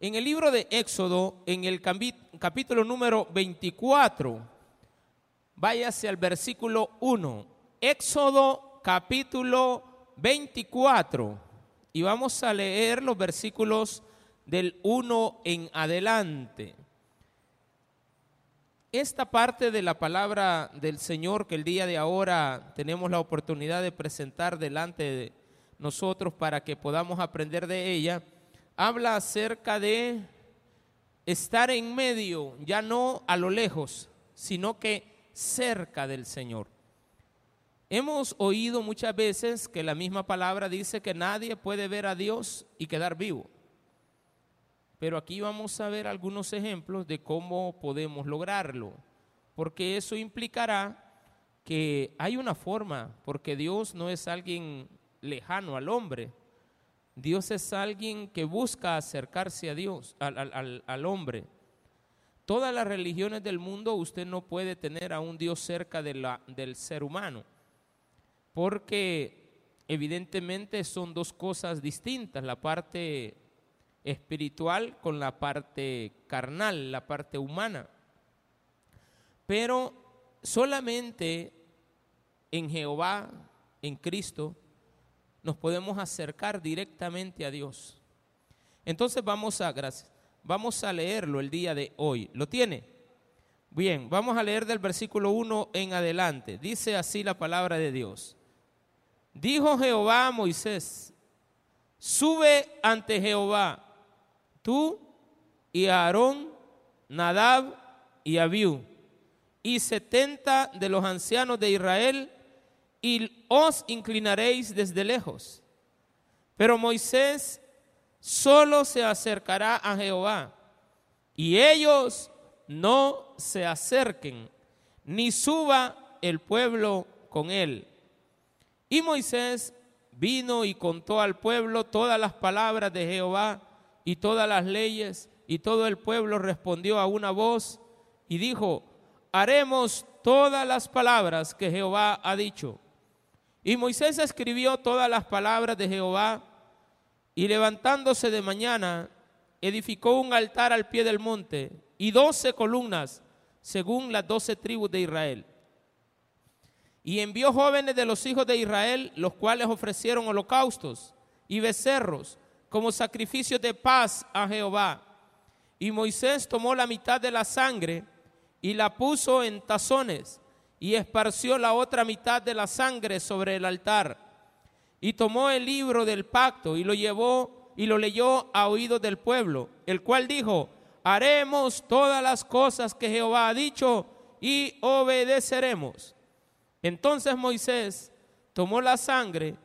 En el libro de Éxodo, en el capítulo número 24, váyase al versículo 1. Éxodo capítulo 24. Y vamos a leer los versículos del 1 en adelante. Esta parte de la palabra del Señor que el día de ahora tenemos la oportunidad de presentar delante de nosotros para que podamos aprender de ella habla acerca de estar en medio, ya no a lo lejos, sino que cerca del Señor. Hemos oído muchas veces que la misma palabra dice que nadie puede ver a Dios y quedar vivo. Pero aquí vamos a ver algunos ejemplos de cómo podemos lograrlo, porque eso implicará que hay una forma, porque Dios no es alguien lejano al hombre, Dios es alguien que busca acercarse a Dios, al, hombre. Todas las religiones del mundo usted no puede tener a un Dios cerca la, del ser humano, porque evidentemente son dos cosas distintas, la parte espiritual con la parte carnal, la parte humana. Pero solamente en Jehová, en Cristo, nos podemos acercar directamente a Dios. Entonces vamos a, gracias, vamos a leerlo el día de hoy. ¿Lo tiene? Bien, vamos a leer del versículo 1 en adelante. Dice así la palabra de Dios. Dijo Jehová a Moisés, sube ante Jehová, tú y Aarón, Nadab y Abiú, y setenta de los ancianos de Israel, y os inclinaréis desde lejos. Pero Moisés solo se acercará a Jehová y ellos no se acerquen, ni suba el pueblo con él. Y Moisés vino y contó al pueblo todas las palabras de Jehová y todas las leyes, y todo el pueblo respondió a una voz y dijo, haremos todas las palabras que Jehová ha dicho. Y Moisés escribió todas las palabras de Jehová y levantándose de mañana, edificó un altar al pie del monte y doce columnas según las doce tribus de Israel. Y envió jóvenes de los hijos de Israel, los cuales ofrecieron holocaustos y becerros como sacrificios de paz a Jehová. Y Moisés tomó la mitad de la sangre y la puso en tazones y esparció la otra mitad de la sangre sobre el altar. Y tomó el libro del pacto y lo llevó y lo leyó a oídos del pueblo, el cual dijo, haremos todas las cosas que Jehová ha dicho y obedeceremos. Entonces Moisés tomó la sangre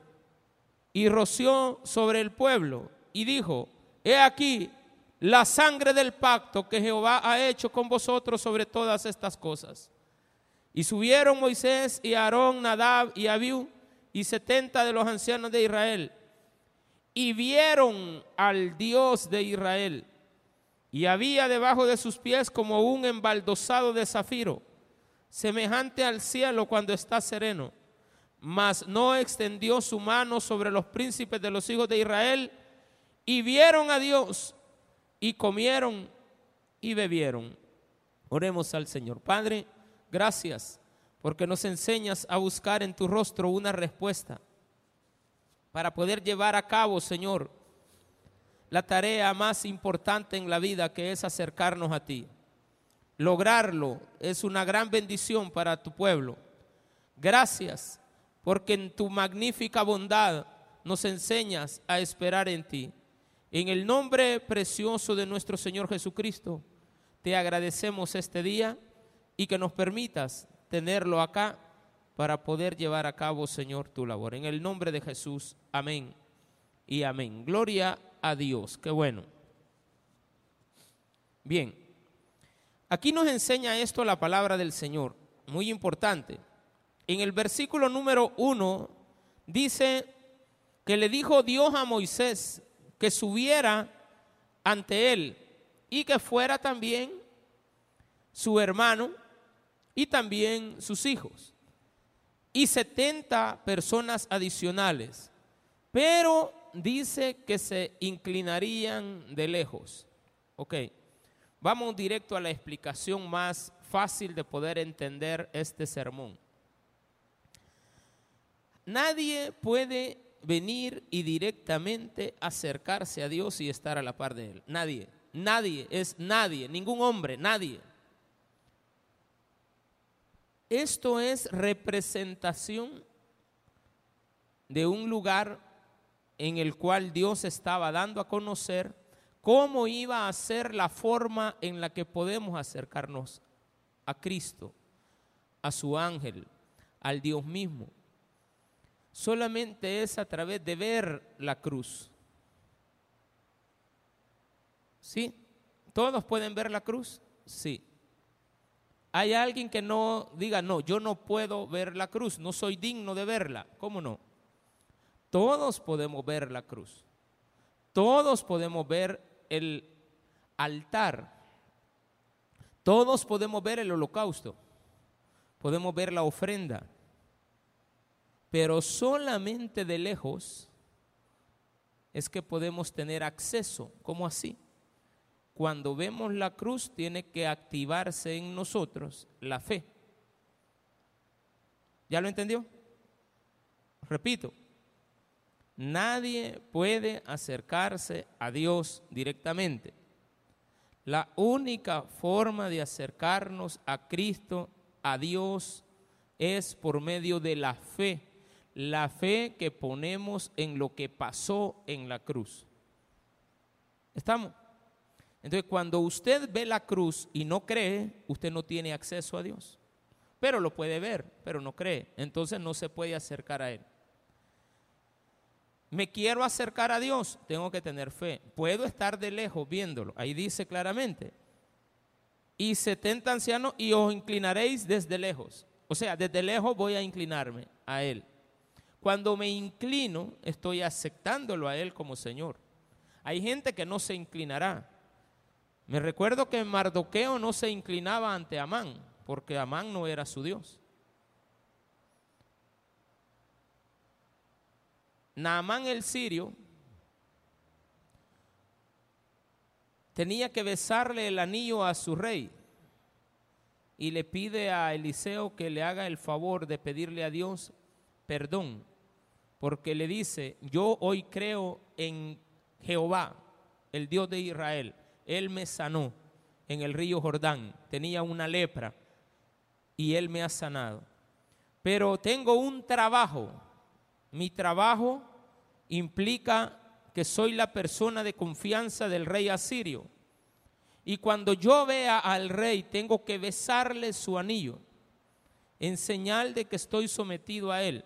y roció sobre el pueblo y dijo, he aquí la sangre del pacto que Jehová ha hecho con vosotros sobre todas estas cosas. Y subieron Moisés y Aarón, Nadab y Abiú y setenta de los ancianos de Israel. Y vieron al Dios de Israel. Y había debajo de sus pies como un embaldosado de zafiro, semejante al cielo cuando está sereno. Mas no extendió su mano sobre los príncipes de los hijos de Israel. Y vieron a Dios y comieron y bebieron. Oremos al Señor. Padre, Gracias porque nos enseñas a buscar en tu rostro una respuesta para poder llevar a cabo, Señor, la tarea más importante en la vida que es acercarnos a ti. Lograrlo es una gran bendición para tu pueblo. Gracias porque en tu magnífica bondad nos enseñas a esperar en ti. En el nombre precioso de nuestro Señor Jesucristo, te agradecemos este día y que nos permitas tenerlo acá para poder llevar a cabo, Señor, tu labor. En el nombre de Jesús, amén y amén. Gloria a Dios, qué bueno. Bien, aquí nos enseña esto la palabra del Señor, muy importante. En el versículo número uno dice que le dijo Dios a Moisés que subiera ante él y que fuera también su hermano y también sus hijos, y 70 personas adicionales, pero dice que se inclinarían de lejos, Ok, vamos directo a la explicación más fácil de poder entender este sermón. Nadie puede venir y directamente acercarse a Dios y estar a la par de Él. Nadie, nadie, es nadie, ningún hombre, nadie. Esto es representación de un lugar en el cual Dios estaba dando a conocer cómo iba a ser la forma en la que podemos acercarnos a Cristo, a su ángel, al Dios mismo. Solamente es a través de ver la cruz. ¿Sí? ¿Todos pueden ver la cruz? Sí. ¿Hay alguien que no diga, no, yo no puedo ver la cruz, no soy digno de verla? ¿Cómo no? Todos podemos ver la cruz. Todos podemos ver el altar. Todos podemos ver el holocausto. Podemos ver la ofrenda. Pero solamente de lejos es que podemos tener acceso. ¿Cómo así? Cuando vemos la cruz tiene que activarse en nosotros la fe. ¿Ya lo entendió? Repito, nadie puede acercarse a Dios directamente. La única forma de acercarnos a Cristo, a Dios, es por medio de la fe. La fe que ponemos en lo que pasó en la cruz. ¿Estamos? Entonces, cuando usted ve la cruz y no cree, usted no tiene acceso a Dios. Pero lo puede ver, pero no cree. Entonces no se puede acercar a Él. Me quiero acercar a Dios, tengo que tener fe. Puedo estar de lejos viéndolo. Ahí dice claramente. Y setenta ancianos y os inclinaréis desde lejos. O sea, desde lejos voy a inclinarme a Él. Cuando me inclino, estoy aceptándolo a Él como Señor. Hay gente que no se inclinará, me recuerdo que Mardoqueo no se inclinaba ante Amán, porque Amán no era su Dios. Naamán el sirio tenía que besarle el anillo a su rey y le pide a Eliseo que le haga el favor de pedirle a Dios perdón, porque le dice, yo hoy creo en Jehová, el Dios de Israel él me sanó en el río Jordán. Tenía una lepra y Él me ha sanado. Pero tengo un trabajo. Mi trabajo implica que soy la persona de confianza del rey asirio. Y cuando yo vea al rey, tengo que besarle su anillo en señal de que estoy sometido a él.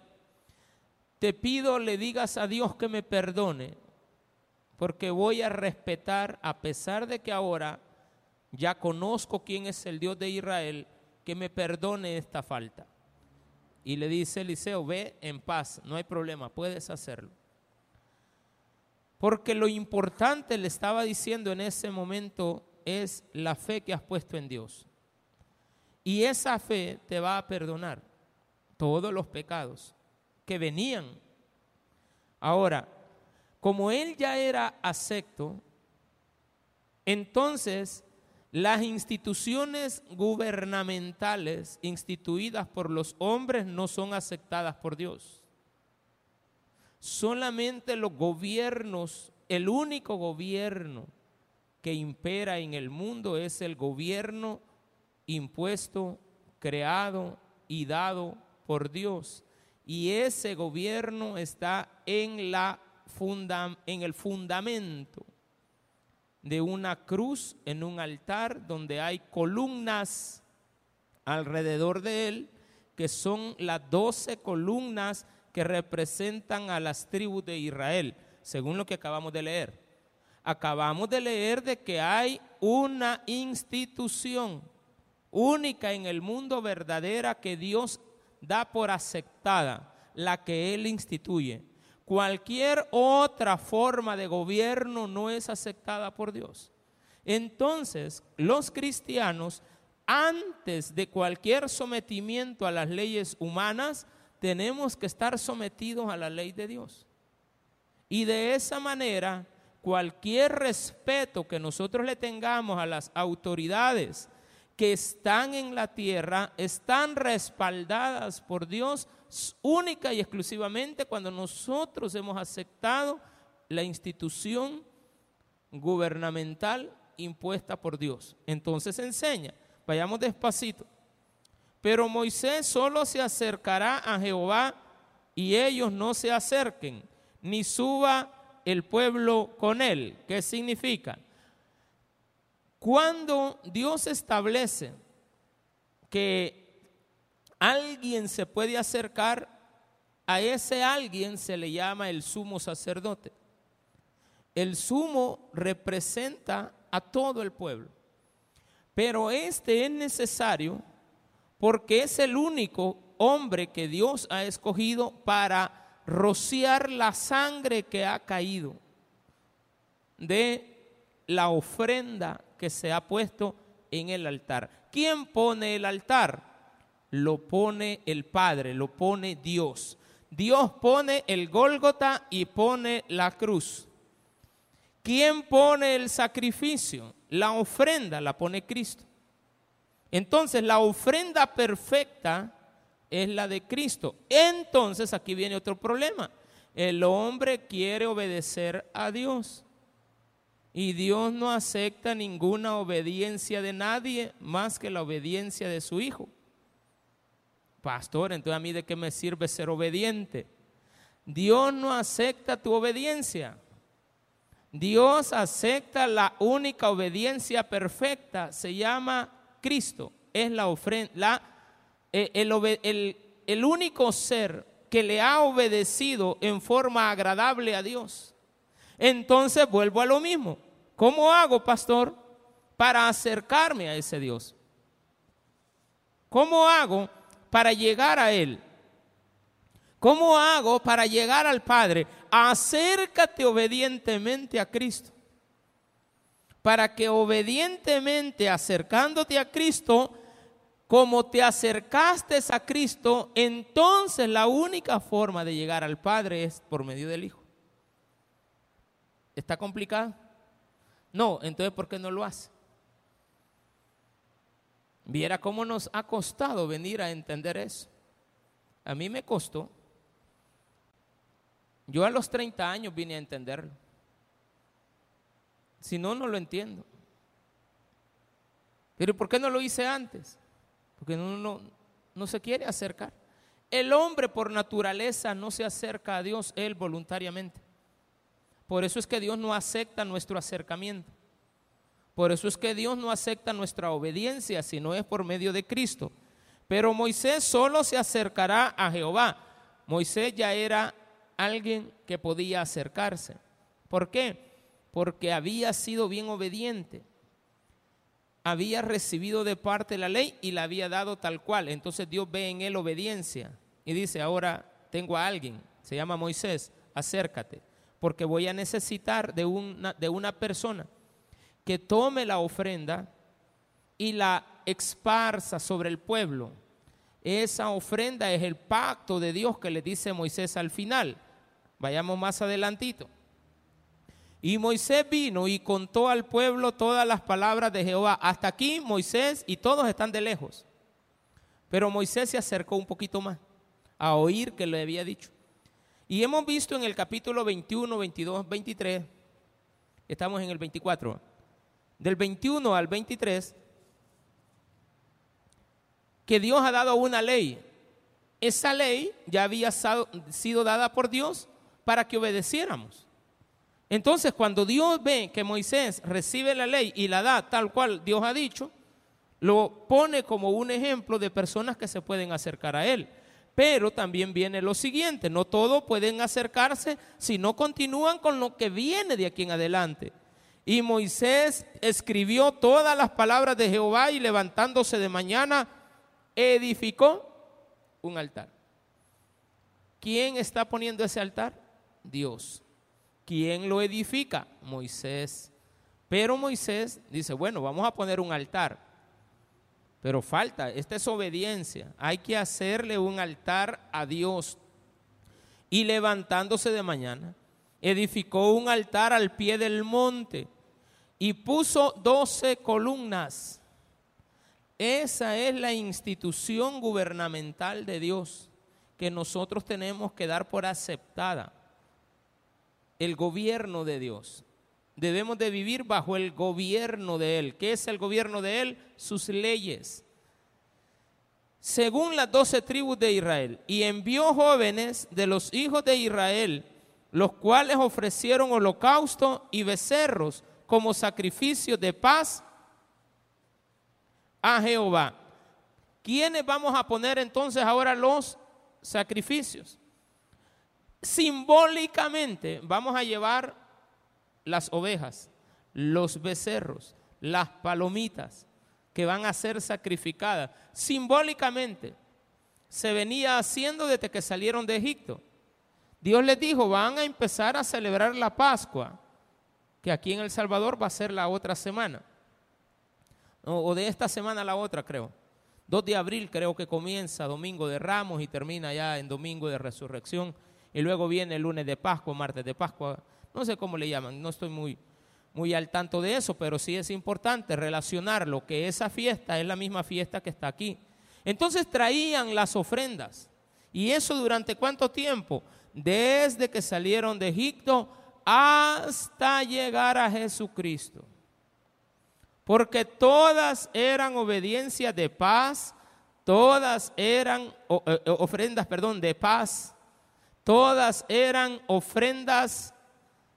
Te pido le digas a Dios que me perdone porque voy a respetar, a pesar de que ahora ya conozco quién es el Dios de Israel, que me perdone esta falta. Y le dice Eliseo, ve en paz, no hay problema, puedes hacerlo. Porque lo importante, le estaba diciendo en ese momento, es la fe que has puesto en Dios. Y esa fe te va a perdonar todos los pecados que venían. Ahora, como él ya era acepto, entonces las instituciones gubernamentales instituidas por los hombres no son aceptadas por Dios. Solamente los gobiernos, el único gobierno que impera en el mundo es el gobierno impuesto, creado y dado por Dios. Y ese gobierno está en la en el fundamento de una cruz en un altar donde hay columnas alrededor de él, que son las doce columnas que representan a las tribus de Israel, según lo que acabamos de leer. Acabamos de leer de que hay una institución única en el mundo verdadera que Dios da por aceptada, la que Él instituye. Cualquier otra forma de gobierno no es aceptada por Dios. Entonces, los cristianos, antes de cualquier sometimiento a las leyes humanas, tenemos que estar sometidos a la ley de Dios. Y de esa manera, cualquier respeto que nosotros le tengamos a las autoridades que están en la tierra, están respaldadas por Dios única y exclusivamente cuando nosotros hemos aceptado la institución gubernamental impuesta por Dios. Entonces enseña, vayamos despacito. Pero Moisés solo se acercará a Jehová y ellos no se acerquen, ni suba el pueblo con él. ¿Qué significa? Cuando Dios establece que alguien se puede acercar, a ese alguien se le llama el sumo sacerdote. El sumo representa a todo el pueblo, pero este es necesario porque es el único hombre que Dios ha escogido para rociar la sangre que ha caído de la ofrenda que se ha puesto en el altar. ¿Quién pone el altar? Lo pone el Padre, lo pone Dios. Dios pone el Gólgota y pone la cruz. ¿Quién pone el sacrificio? La ofrenda la pone Cristo. Entonces la ofrenda perfecta es la de Cristo. Entonces aquí viene otro problema. El hombre quiere obedecer a Dios. Y Dios no acepta ninguna obediencia de nadie más que la obediencia de su Hijo. Pastor, entonces a mí de qué me sirve ser obediente? Dios no acepta tu obediencia. Dios acepta la única obediencia perfecta. Se llama Cristo. Es la ofrenda, eh, el, el único ser que le ha obedecido en forma agradable a Dios. Entonces vuelvo a lo mismo. ¿Cómo hago, pastor, para acercarme a ese Dios? ¿Cómo hago para llegar a Él? ¿Cómo hago para llegar al Padre? Acércate obedientemente a Cristo. Para que obedientemente acercándote a Cristo, como te acercaste a Cristo, entonces la única forma de llegar al Padre es por medio del Hijo. ¿Está complicado? No, entonces ¿por qué no lo hace? Viera cómo nos ha costado venir a entender eso. A mí me costó. Yo a los 30 años vine a entenderlo. Si no, no lo entiendo. Pero ¿por qué no lo hice antes? Porque no, no, no se quiere acercar. El hombre por naturaleza no se acerca a Dios él voluntariamente. Por eso es que Dios no acepta nuestro acercamiento. Por eso es que Dios no acepta nuestra obediencia si no es por medio de Cristo. Pero Moisés solo se acercará a Jehová. Moisés ya era alguien que podía acercarse. ¿Por qué? Porque había sido bien obediente. Había recibido de parte la ley y la había dado tal cual. Entonces Dios ve en él obediencia y dice, ahora tengo a alguien, se llama Moisés, acércate porque voy a necesitar de una, de una persona que tome la ofrenda y la esparza sobre el pueblo. Esa ofrenda es el pacto de Dios que le dice Moisés al final. Vayamos más adelantito. Y Moisés vino y contó al pueblo todas las palabras de Jehová. Hasta aquí Moisés y todos están de lejos. Pero Moisés se acercó un poquito más a oír que le había dicho. Y hemos visto en el capítulo 21, 22, 23, estamos en el 24, del 21 al 23, que Dios ha dado una ley. Esa ley ya había sido dada por Dios para que obedeciéramos. Entonces, cuando Dios ve que Moisés recibe la ley y la da tal cual Dios ha dicho, lo pone como un ejemplo de personas que se pueden acercar a Él. Pero también viene lo siguiente, no todos pueden acercarse si no continúan con lo que viene de aquí en adelante. Y Moisés escribió todas las palabras de Jehová y levantándose de mañana edificó un altar. ¿Quién está poniendo ese altar? Dios. ¿Quién lo edifica? Moisés. Pero Moisés dice, bueno, vamos a poner un altar. Pero falta, esta es obediencia. Hay que hacerle un altar a Dios. Y levantándose de mañana, edificó un altar al pie del monte y puso doce columnas. Esa es la institución gubernamental de Dios que nosotros tenemos que dar por aceptada. El gobierno de Dios. Debemos de vivir bajo el gobierno de Él. ¿Qué es el gobierno de Él? Sus leyes. Según las doce tribus de Israel. Y envió jóvenes de los hijos de Israel, los cuales ofrecieron holocausto y becerros como sacrificio de paz a Jehová. ¿Quiénes vamos a poner entonces ahora los sacrificios? Simbólicamente vamos a llevar las ovejas, los becerros, las palomitas que van a ser sacrificadas. Simbólicamente se venía haciendo desde que salieron de Egipto. Dios les dijo, van a empezar a celebrar la Pascua que aquí en El Salvador va a ser la otra semana, o, de esta semana a la otra creo. 2 de abril creo que comienza Domingo de Ramos y termina ya en Domingo de Resurrección. Y luego viene el lunes de Pascua, martes de Pascua, no sé cómo le llaman, no estoy muy, muy al tanto de eso, pero sí es importante relacionarlo, que esa fiesta es la misma fiesta que está aquí. Entonces traían las ofrendas. ¿Y eso durante cuánto tiempo? Desde que salieron de Egipto hasta llegar a Jesucristo. Porque todas eran obediencias de paz, todas eran eh, eh, ofrendas, perdón, de paz, todas eran ofrendas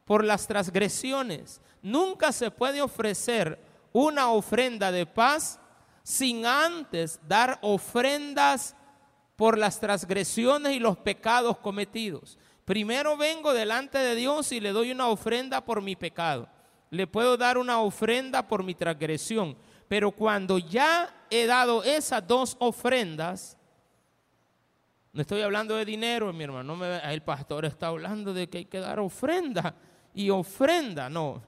por las transgresiones. Nunca se puede ofrecer una ofrenda de paz sin antes dar ofrendas por las transgresiones y los pecados cometidos. Primero vengo delante de Dios y le doy una ofrenda por mi pecado. Le puedo dar una ofrenda por mi transgresión. Pero cuando ya he dado esas dos ofrendas, no estoy hablando de dinero, mi hermano. No el pastor está hablando de que hay que dar ofrenda y ofrenda. No.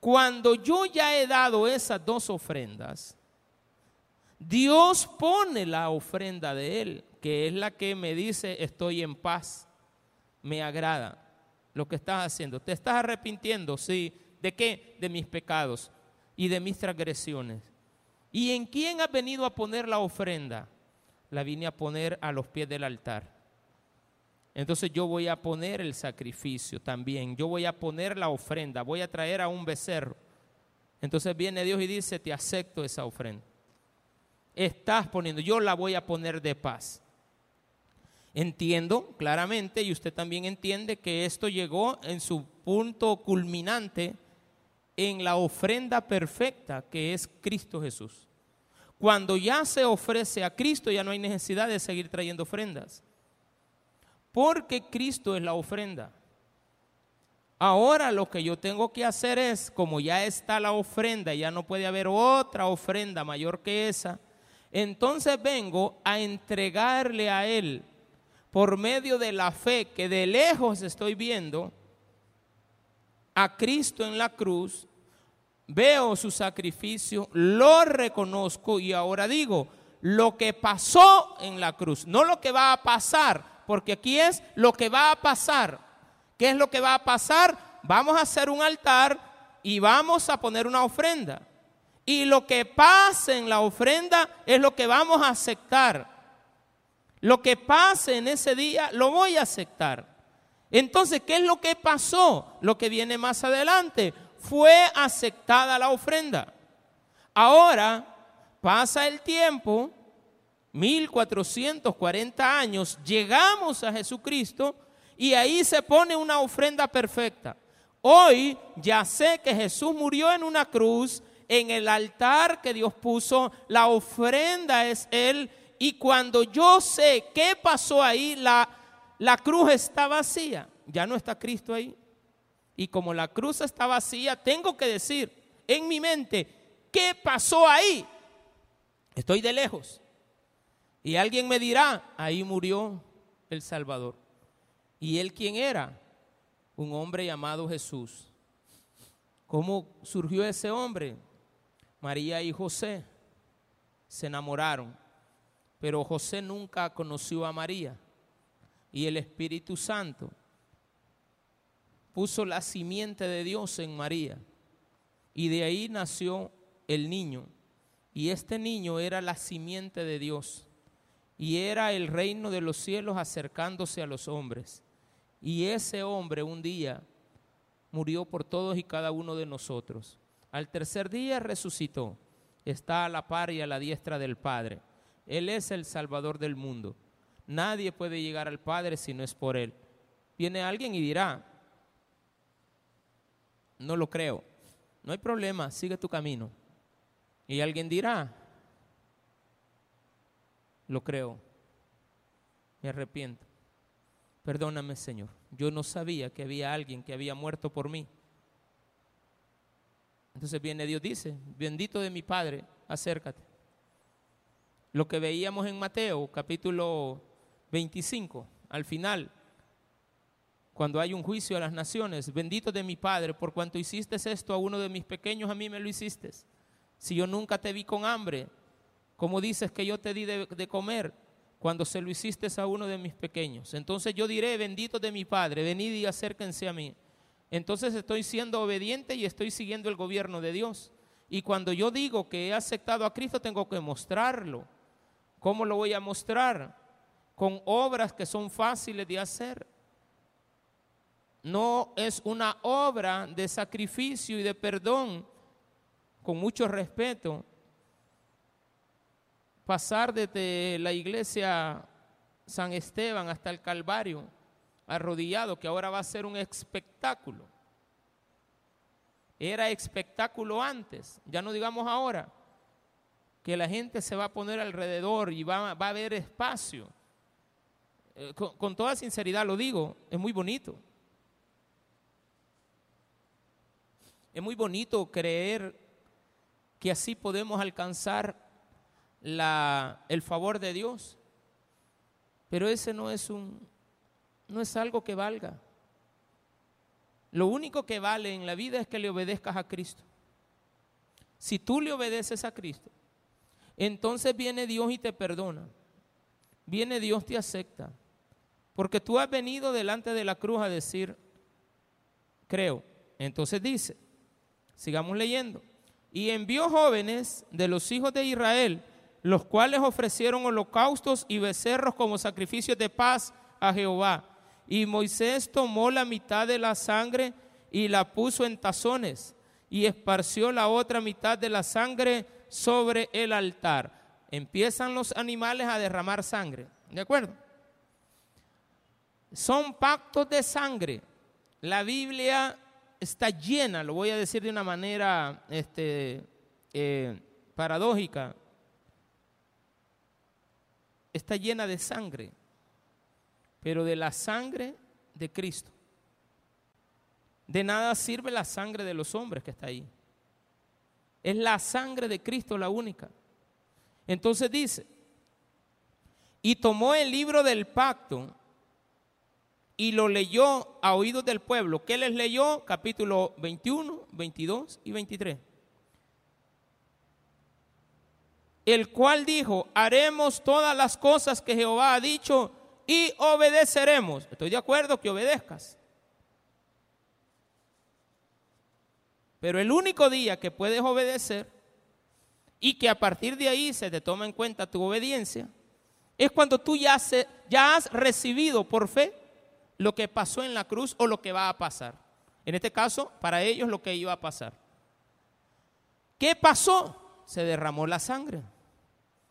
Cuando yo ya he dado esas dos ofrendas, Dios pone la ofrenda de Él que es la que me dice estoy en paz, me agrada lo que estás haciendo. ¿Te estás arrepintiendo? Sí. ¿De qué? De mis pecados y de mis transgresiones. ¿Y en quién has venido a poner la ofrenda? La vine a poner a los pies del altar. Entonces yo voy a poner el sacrificio también. Yo voy a poner la ofrenda. Voy a traer a un becerro. Entonces viene Dios y dice, te acepto esa ofrenda. Estás poniendo, yo la voy a poner de paz. Entiendo claramente, y usted también entiende, que esto llegó en su punto culminante en la ofrenda perfecta que es Cristo Jesús. Cuando ya se ofrece a Cristo, ya no hay necesidad de seguir trayendo ofrendas. Porque Cristo es la ofrenda. Ahora lo que yo tengo que hacer es, como ya está la ofrenda, ya no puede haber otra ofrenda mayor que esa, entonces vengo a entregarle a Él por medio de la fe que de lejos estoy viendo a Cristo en la cruz, veo su sacrificio, lo reconozco y ahora digo, lo que pasó en la cruz, no lo que va a pasar, porque aquí es lo que va a pasar. ¿Qué es lo que va a pasar? Vamos a hacer un altar y vamos a poner una ofrenda. Y lo que pase en la ofrenda es lo que vamos a aceptar. Lo que pase en ese día lo voy a aceptar. Entonces, ¿qué es lo que pasó? Lo que viene más adelante. Fue aceptada la ofrenda. Ahora pasa el tiempo, 1440 años, llegamos a Jesucristo y ahí se pone una ofrenda perfecta. Hoy ya sé que Jesús murió en una cruz, en el altar que Dios puso, la ofrenda es Él y cuando yo sé qué pasó ahí, la, la cruz está vacía. Ya no está Cristo ahí. Y como la cruz está vacía, tengo que decir en mi mente, ¿qué pasó ahí? Estoy de lejos. Y alguien me dirá, ahí murió el Salvador. ¿Y él quién era? Un hombre llamado Jesús. ¿Cómo surgió ese hombre? María y José se enamoraron. Pero José nunca conoció a María y el Espíritu Santo puso la simiente de Dios en María. Y de ahí nació el niño. Y este niño era la simiente de Dios. Y era el reino de los cielos acercándose a los hombres. Y ese hombre un día murió por todos y cada uno de nosotros. Al tercer día resucitó. Está a la par y a la diestra del Padre. Él es el Salvador del mundo. Nadie puede llegar al Padre si no es por Él. Viene alguien y dirá, no lo creo. No hay problema, sigue tu camino. Y alguien dirá, lo creo, me arrepiento. Perdóname, Señor. Yo no sabía que había alguien que había muerto por mí. Entonces viene Dios, dice, bendito de mi Padre, acércate. Lo que veíamos en Mateo capítulo 25, al final, cuando hay un juicio a las naciones, bendito de mi Padre, por cuanto hiciste esto a uno de mis pequeños, a mí me lo hiciste. Si yo nunca te vi con hambre, como dices que yo te di de, de comer cuando se lo hiciste a uno de mis pequeños? Entonces yo diré, bendito de mi Padre, venid y acérquense a mí. Entonces estoy siendo obediente y estoy siguiendo el gobierno de Dios. Y cuando yo digo que he aceptado a Cristo, tengo que mostrarlo. ¿Cómo lo voy a mostrar? Con obras que son fáciles de hacer no es una obra de sacrificio y de perdón, con mucho respeto, pasar desde la iglesia San Esteban hasta el Calvario, arrodillado, que ahora va a ser un espectáculo. Era espectáculo antes, ya no digamos ahora, que la gente se va a poner alrededor y va, a haber espacio. Eh, con toda sinceridad lo digo, es muy bonito Es muy bonito creer que así podemos alcanzar el favor de Dios, pero ese no es un no es algo que valga. Lo único que vale en la vida es que le obedezcas a Cristo. Si tú le obedeces a Cristo, entonces viene Dios y te perdona. Viene Dios te acepta. Porque tú has venido delante de la cruz a decir, creo. Entonces dice, Sigamos leyendo. Y envió jóvenes de los hijos de Israel, los cuales ofrecieron holocaustos y becerros como sacrificios de paz a Jehová. Y Moisés tomó la mitad de la sangre y la puso en tazones y esparció la otra mitad de la sangre sobre el altar. Empiezan los animales a derramar sangre. ¿De acuerdo? Son pactos de sangre. La Biblia está llena, lo voy a decir de una manera este, eh, paradójica, está llena de sangre, pero de la sangre de Cristo. De nada sirve la sangre de los hombres que está ahí. Es la sangre de Cristo la única. Entonces dice, y tomó el libro del pacto y lo leyó a oídos del pueblo. ¿Qué les leyó? Capítulo 21, 22 y 23. El cual dijo, haremos todas las cosas que Jehová ha dicho y obedeceremos. Estoy de acuerdo que obedezcas. Pero el único día que puedes obedecer y que a partir de ahí se te toma en cuenta tu obediencia es cuando tú ya, has recibido por fe lo que pasó en la cruz o lo que va a pasar. En este caso, para ellos lo que iba a pasar. ¿Qué pasó? Se derramó la sangre.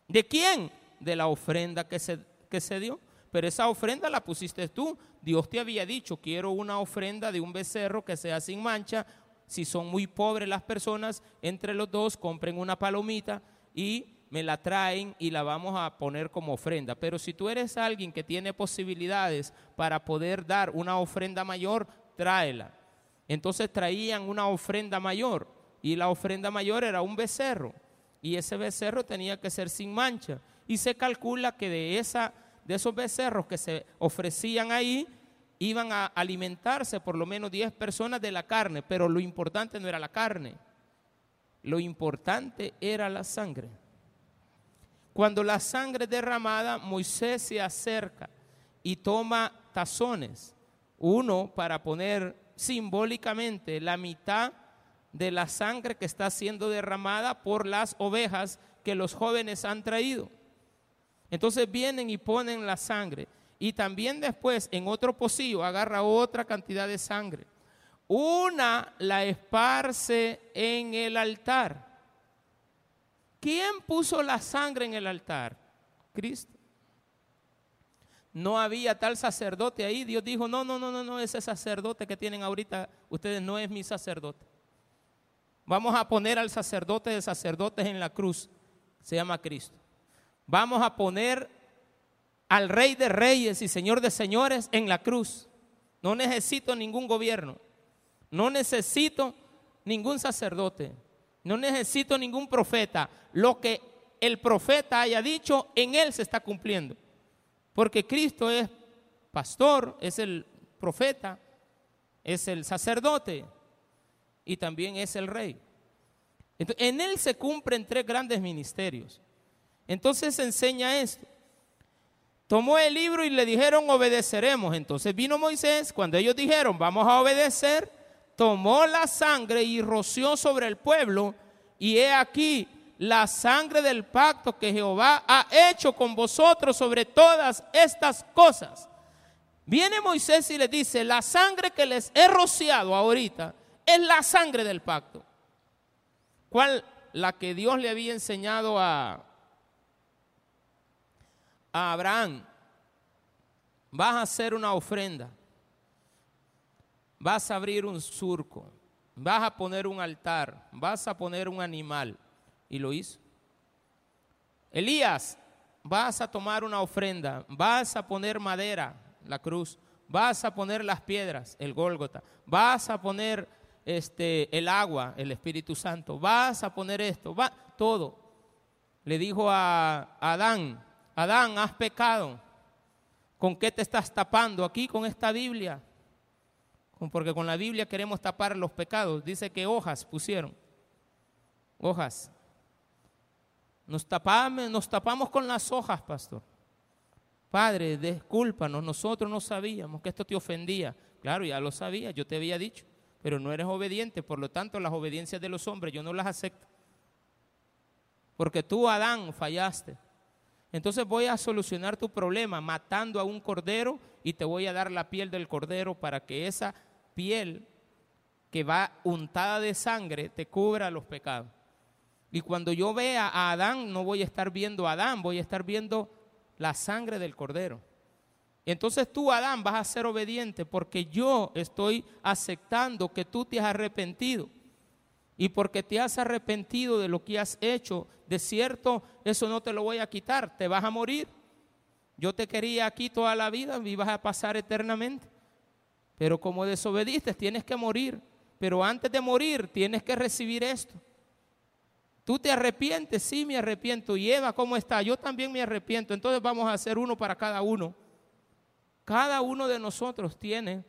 ¿De quién? De la ofrenda que se, que se dio. Pero esa ofrenda la pusiste tú. Dios te había dicho, quiero una ofrenda de un becerro que sea sin mancha. Si son muy pobres las personas, entre los dos compren una palomita y me la traen y la vamos a poner como ofrenda. Pero si tú eres alguien que tiene posibilidades para poder dar una ofrenda mayor, tráela. Entonces traían una ofrenda mayor y la ofrenda mayor era un becerro y ese becerro tenía que ser sin mancha. Y se calcula que de, esa, de esos becerros que se ofrecían ahí, iban a alimentarse por lo menos 10 personas de la carne, pero lo importante no era la carne, lo importante era la sangre. Cuando la sangre es derramada, Moisés se acerca y toma tazones, uno para poner simbólicamente la mitad de la sangre que está siendo derramada por las ovejas que los jóvenes han traído. Entonces vienen y ponen la sangre. Y también después en otro pocillo agarra otra cantidad de sangre. Una la esparce en el altar. ¿Quién puso la sangre en el altar? Cristo. No había tal sacerdote ahí. Dios dijo, no, no, no, no, no, ese sacerdote que tienen ahorita, ustedes no es mi sacerdote. Vamos a poner al sacerdote de sacerdotes en la cruz. Se llama Cristo. Vamos a poner al rey de reyes y señor de señores en la cruz. No necesito ningún gobierno. No necesito ningún sacerdote. No necesito ningún profeta. Lo que el profeta haya dicho, en él se está cumpliendo. Porque Cristo es pastor, es el profeta, es el sacerdote y también es el rey. En él se cumplen tres grandes ministerios. Entonces enseña esto. Tomó el libro y le dijeron obedeceremos. Entonces vino Moisés, cuando ellos dijeron vamos a obedecer, tomó la sangre y roció sobre el pueblo. Y he aquí la sangre del pacto que Jehová ha hecho con vosotros sobre todas estas cosas. Viene Moisés y le dice, la sangre que les he rociado ahorita es la sangre del pacto. ¿Cuál? La que Dios le había enseñado a, a Abraham. Vas a hacer una ofrenda. Vas a abrir un surco. Vas a poner un altar. Vas a poner un animal. Y lo hizo. Elías, vas a tomar una ofrenda. Vas a poner madera, la cruz. Vas a poner las piedras, el Gólgota. Vas a poner este, el agua, el Espíritu Santo, vas a poner esto, va, todo. Le dijo a Adán, Adán, has pecado. ¿Con qué te estás tapando aquí con esta Biblia? Porque con la Biblia queremos tapar los pecados. Dice que hojas pusieron. Hojas. Nos tapamos, nos tapamos con las hojas, pastor. Padre, discúlpanos, nosotros no sabíamos que esto te ofendía. Claro, ya lo sabía, yo te había dicho pero no eres obediente, por lo tanto las obediencias de los hombres yo no las acepto. Porque tú, Adán, fallaste. Entonces voy a solucionar tu problema matando a un cordero y te voy a dar la piel del cordero para que esa piel que va untada de sangre te cubra los pecados. Y cuando yo vea a Adán, no voy a estar viendo a Adán, voy a estar viendo la sangre del cordero. Entonces tú, Adán, vas a ser obediente porque yo estoy aceptando que tú te has arrepentido. Y porque te has arrepentido de lo que has hecho, de cierto, eso no te lo voy a quitar, te vas a morir. Yo te quería aquí toda la vida y vas a pasar eternamente. Pero como desobediste, tienes que morir. Pero antes de morir, tienes que recibir esto. ¿Tú te arrepientes? Sí, me arrepiento. Y Eva, ¿cómo está? Yo también me arrepiento. Entonces vamos a hacer uno para cada uno. Cada uno de nosotros tiene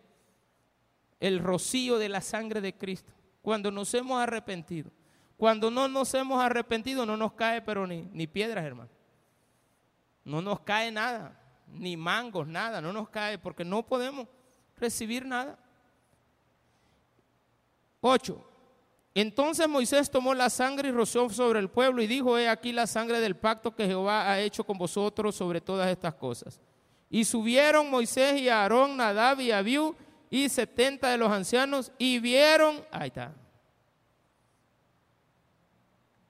el rocío de la sangre de Cristo. Cuando nos hemos arrepentido. Cuando no nos hemos arrepentido no nos cae pero ni, ni piedras, hermano. No nos cae nada, ni mangos, nada, no nos cae porque no podemos recibir nada. Ocho. Entonces Moisés tomó la sangre y roció sobre el pueblo y dijo, he aquí la sangre del pacto que Jehová ha hecho con vosotros sobre todas estas cosas. Y subieron Moisés y Aarón, Nadab y Abiú y setenta de los ancianos y vieron, ahí está.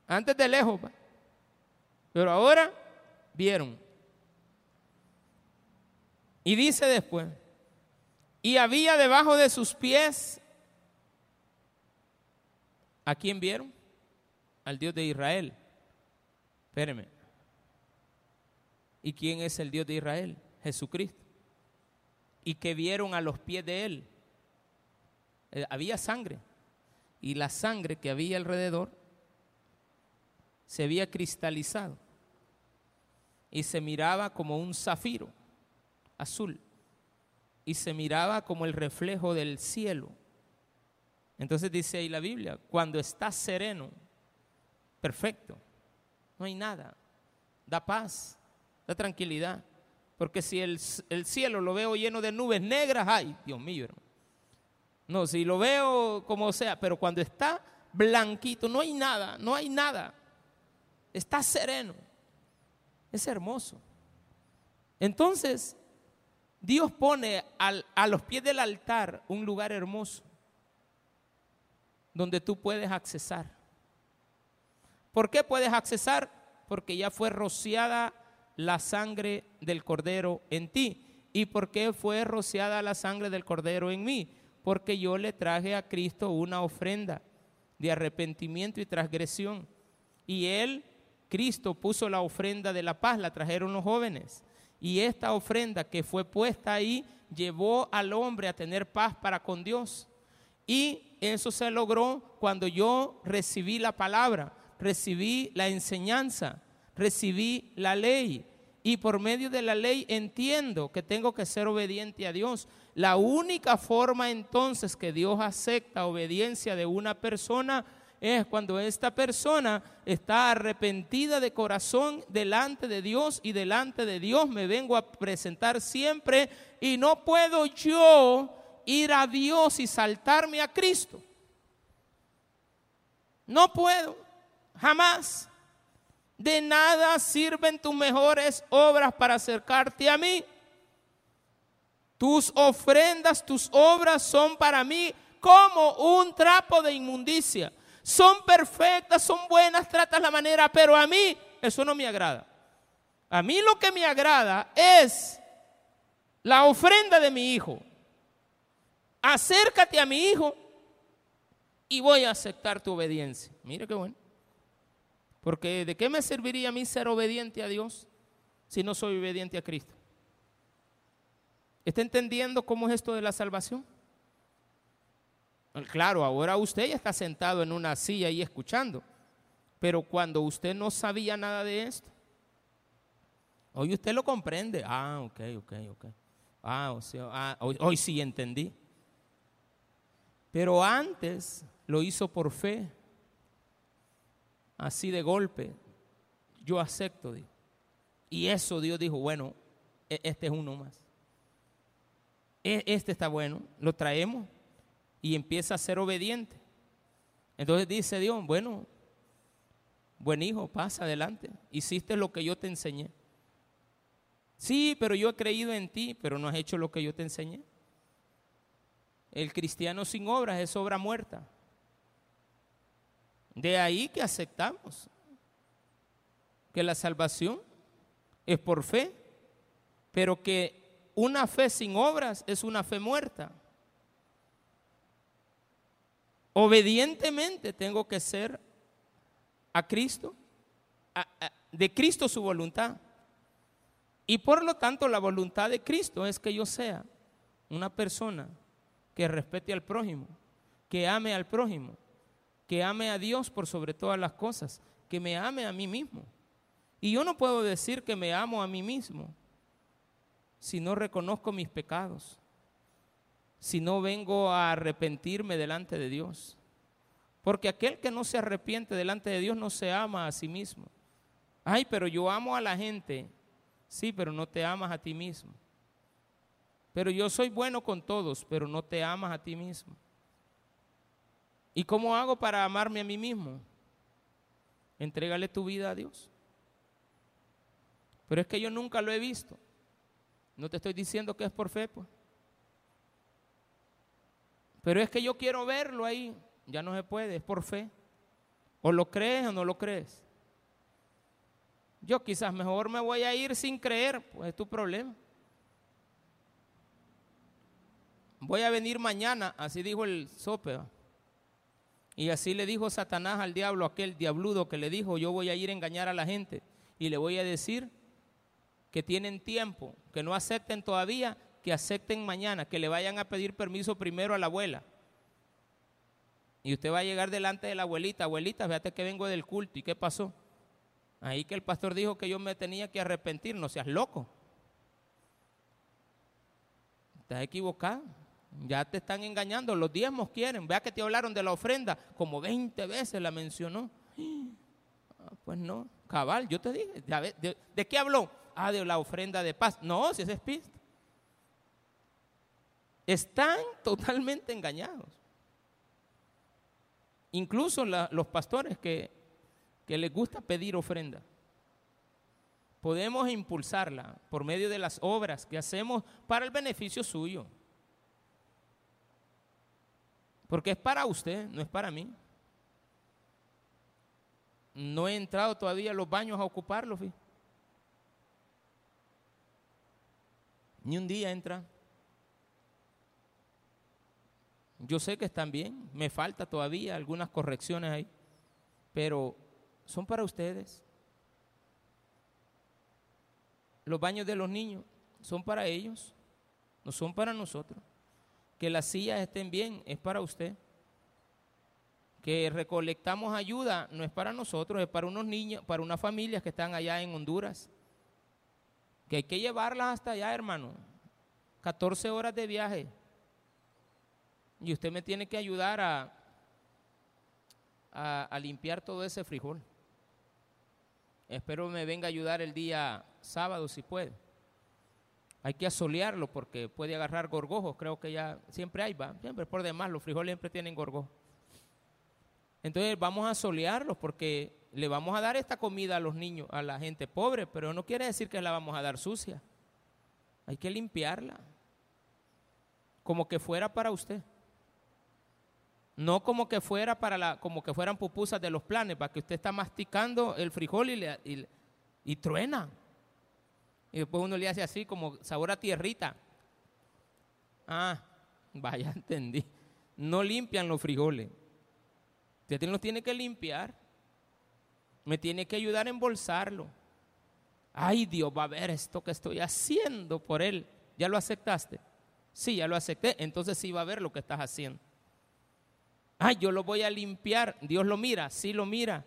Antes de lejos, pero ahora vieron. Y dice después, y había debajo de sus pies, ¿a quién vieron? Al Dios de Israel. Espéreme. ¿Y quién es el Dios de Israel? Jesucristo, y que vieron a los pies de él. Eh, había sangre, y la sangre que había alrededor se había cristalizado y se miraba como un zafiro azul y se miraba como el reflejo del cielo. Entonces dice ahí la Biblia, cuando está sereno, perfecto, no hay nada, da paz, da tranquilidad. Porque si el, cielo lo veo lleno de nubes negras, ay, Dios mío, No, si lo veo como sea, pero cuando está blanquito, no hay nada, no hay nada. Está sereno. Es hermoso. Entonces, Dios pone a los pies del altar un lugar hermoso donde tú puedes accesar. ¿Por qué puedes accesar? Porque ya fue rociada la sangre del cordero en ti. ¿Y por qué fue rociada la sangre del cordero en mí? Porque yo le traje a Cristo una ofrenda de arrepentimiento y transgresión. Y Él, Cristo, puso la ofrenda de la paz, la trajeron los jóvenes. Y esta ofrenda que fue puesta ahí llevó al hombre a tener paz para con Dios. Y eso se logró cuando yo recibí la palabra, recibí la enseñanza, recibí la ley. Y por medio de la ley entiendo que tengo que ser obediente a Dios. La única forma entonces que Dios acepta obediencia de una persona es cuando esta persona está arrepentida de corazón delante de Dios y delante de Dios me vengo a presentar siempre y no puedo yo ir a Dios y saltarme a Cristo. No puedo, jamás. De nada sirven tus mejores obras para acercarte a mí. Tus ofrendas, tus obras son para mí como un trapo de inmundicia. Son perfectas, son buenas, tratas la manera, pero a mí eso no me agrada. A mí lo que me agrada es la ofrenda de mi hijo acércate a mi hijo y voy a aceptar tu obediencia. Mire qué bueno. Porque ¿de qué me serviría a mí ser obediente a Dios si no soy obediente a Cristo? ¿Está entendiendo cómo es esto de la salvación? Claro, ahora usted ya está sentado en una silla y escuchando, pero cuando usted no sabía nada de esto, hoy usted lo comprende. Ah, ok, ok, ok. Ah, o sea, ah, hoy sí entendí. Pero antes lo hizo por fe, así de golpe. Yo acepto. Y eso Dios dijo, bueno, e-, este es uno más. E-, este está bueno, lo traemos y empieza a ser obediente. Entonces dice Dios, bueno, buen hijo, pasa adelante. Hiciste lo que yo te enseñé. Sí, pero yo he creído en ti, pero no has hecho lo que yo te enseñé. El cristiano sin obras es obra muerta. De ahí que aceptamos que la salvación es por fe, pero que una fe sin obras es una fe muerta. Obedientemente tengo que ser a Cristo, de Cristo su voluntad. Y por lo tanto la voluntad de Cristo es que yo sea una persona que respete al prójimo, que ame al prójimo, que ame a Dios por sobre todas las cosas, que me ame a mí mismo. Y yo no puedo decir que me amo a mí mismo si no reconozco mis pecados, si no vengo a arrepentirme delante de Dios. Porque aquel que no se arrepiente delante de Dios no se ama a sí mismo. Ay, pero yo amo a la gente. Sí, pero no te amas a ti mismo. Pero yo soy bueno con todos, pero no te amas a ti mismo. ¿Y cómo hago para amarme a mí mismo? Entrégale tu vida a Dios. Pero es que yo nunca lo he visto. No te estoy diciendo que es por fe, pues. Pero es que yo quiero verlo ahí. Ya no se puede, es por fe. O lo crees o no lo crees. Yo quizás mejor me voy a ir sin creer, pues es tu problema. voy a venir mañana, así dijo el sope. Y así le dijo Satanás al diablo, aquel diabludo que le dijo, yo voy a ir a engañar a la gente y le voy a decir que tienen tiempo, que no acepten todavía, que acepten mañana, que le vayan a pedir permiso primero a la abuela. Y usted va a llegar delante de la abuelita, abuelita, fíjate que vengo del culto, ¿y qué pasó? Ahí que el pastor dijo que yo me tenía que arrepentir, no seas loco. Estás equivocado. Ya te están engañando, los diezmos quieren. Vea que te hablaron de la ofrenda, como 20 veces la mencionó. Ah, pues no, cabal, yo te dije, ¿de, qué habló? Ah, de la ofrenda de paz. No, si ese es pista. Están totalmente engañados. Incluso los pastores que les gusta pedir ofrenda. Podemos impulsarla por medio de las obras que hacemos para el beneficio suyo. Porque es para usted, no es para mí. No he entrado todavía a los baños a ocuparlos. Ni un día entra. Yo sé que están bien, me falta todavía algunas correcciones ahí, pero son para ustedes. Los baños de los niños son para ellos, no son para nosotros. Que las sillas estén bien es para usted. Que recolectamos ayuda no es para nosotros, es para unos niños, para unas familias que están allá en Honduras. Que hay que llevarlas hasta allá, hermano. 14 horas de viaje y usted me tiene que ayudar a, a, limpiar todo ese frijol. Espero me venga a ayudar el día sábado si puede. Hay que asolearlo porque puede agarrar gorgojos, creo que ya siempre hay, va, siempre por demás, los frijoles siempre tienen gorgojos. Entonces vamos a asolearlos porque le vamos a dar esta comida a los niños, a la gente pobre, pero no quiere decir que la vamos a dar sucia. Hay que limpiarla, como que fuera para usted. No como que fuera para la, como que fueran pupusas de los planes, para que usted está masticando el frijol y, truena. Y después uno le hace así como sabor a tierrita. Ah, vaya, entendí. No limpian los frijoles. Usted los tiene que limpiar. Me tiene que ayudar a embolsarlo. Ay, Dios va a ver esto que estoy haciendo por él. ¿Ya lo aceptaste? Sí, ya lo acepté. Entonces sí va a ver lo que estás haciendo. Ay, yo lo voy a limpiar. Dios lo mira, sí lo mira.